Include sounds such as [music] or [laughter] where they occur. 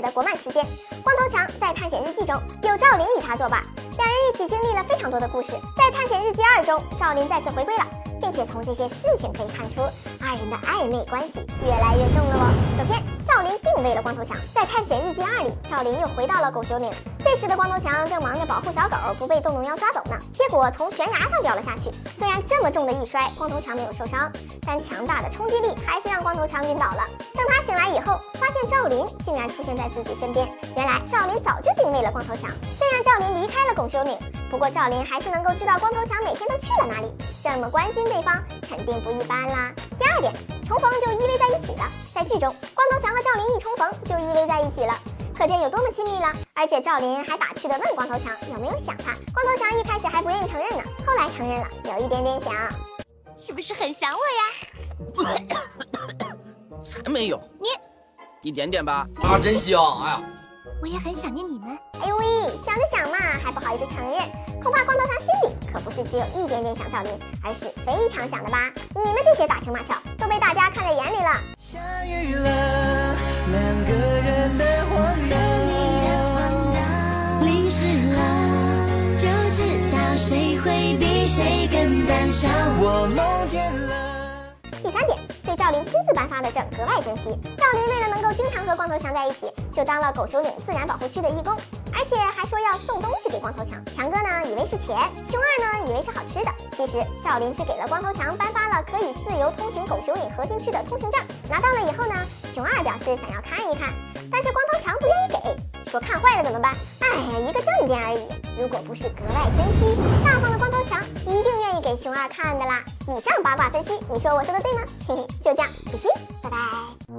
的国漫时间。光头强在探险日记中有赵琳与他作伴，两人一起经历了非常多的故事。在探险日记二中，赵琳再次回归了，并且从这些事情可以看出二人的暧昧关系越来越重了哦。首先，赵琳定位了光头强，在探险日记二里，赵琳又回到了狗熊岭。这时的光头强正忙着保护小狗不被洞洞妖抓走呢，结果从悬崖上掉了下去。虽然这么重的一摔，光头强没有受伤，但强大的冲击力还是让光头强晕倒了。等他醒来以后，发现赵琳竟然出现在自己身边。原来赵琳早就定位了光头强。虽然赵琳离开了拱修岭，不过赵琳还是能够知道光头强每天都去了哪里，这么关心对方，肯定不一般啦。第二点，重逢就依偎在一起了。在剧中，光头强和赵琳一重逢就依偎在一起了。可见有多么亲密了，而且赵琳还打趣的问光头强有没有想他。光头强一开始还不愿意承认呢，后来承认了，有一点点想，是不是很想我呀？[coughs] [laughs] 才没有，你一点点吧。啊，真香！哎呀，我也很想念你们。哎呦喂，想就想嘛，还不好意思承认，恐怕光头强心里可不是只有一点点想赵琳，而是非常想的吧？你们这些打情骂俏都被大家看在眼里了。相遇了，两个人的荒岛，淋湿了，就知道谁会比谁更胆小。我梦见了。第三点，对赵琳亲自颁发的证格外珍惜。赵琳为了能够经常和光头强在一起，就当了狗熊岭自然保护区的义工，而且还说要送东西给光头强。强哥呢，以为是钱；熊二呢，以为是好吃的。其实赵琳是给了光头强颁发了可以自由通行狗熊岭核心区的通行证。拿到了以后呢？熊二表示想要看一看，但是光头强不愿意给，说看坏了怎么办？哎呀，一个证件而已，如果不是格外珍惜、大方的光头强，一定愿意给熊二看的啦。以上八卦分析，你说我说的对吗？嘿嘿，就这样，比心，拜拜。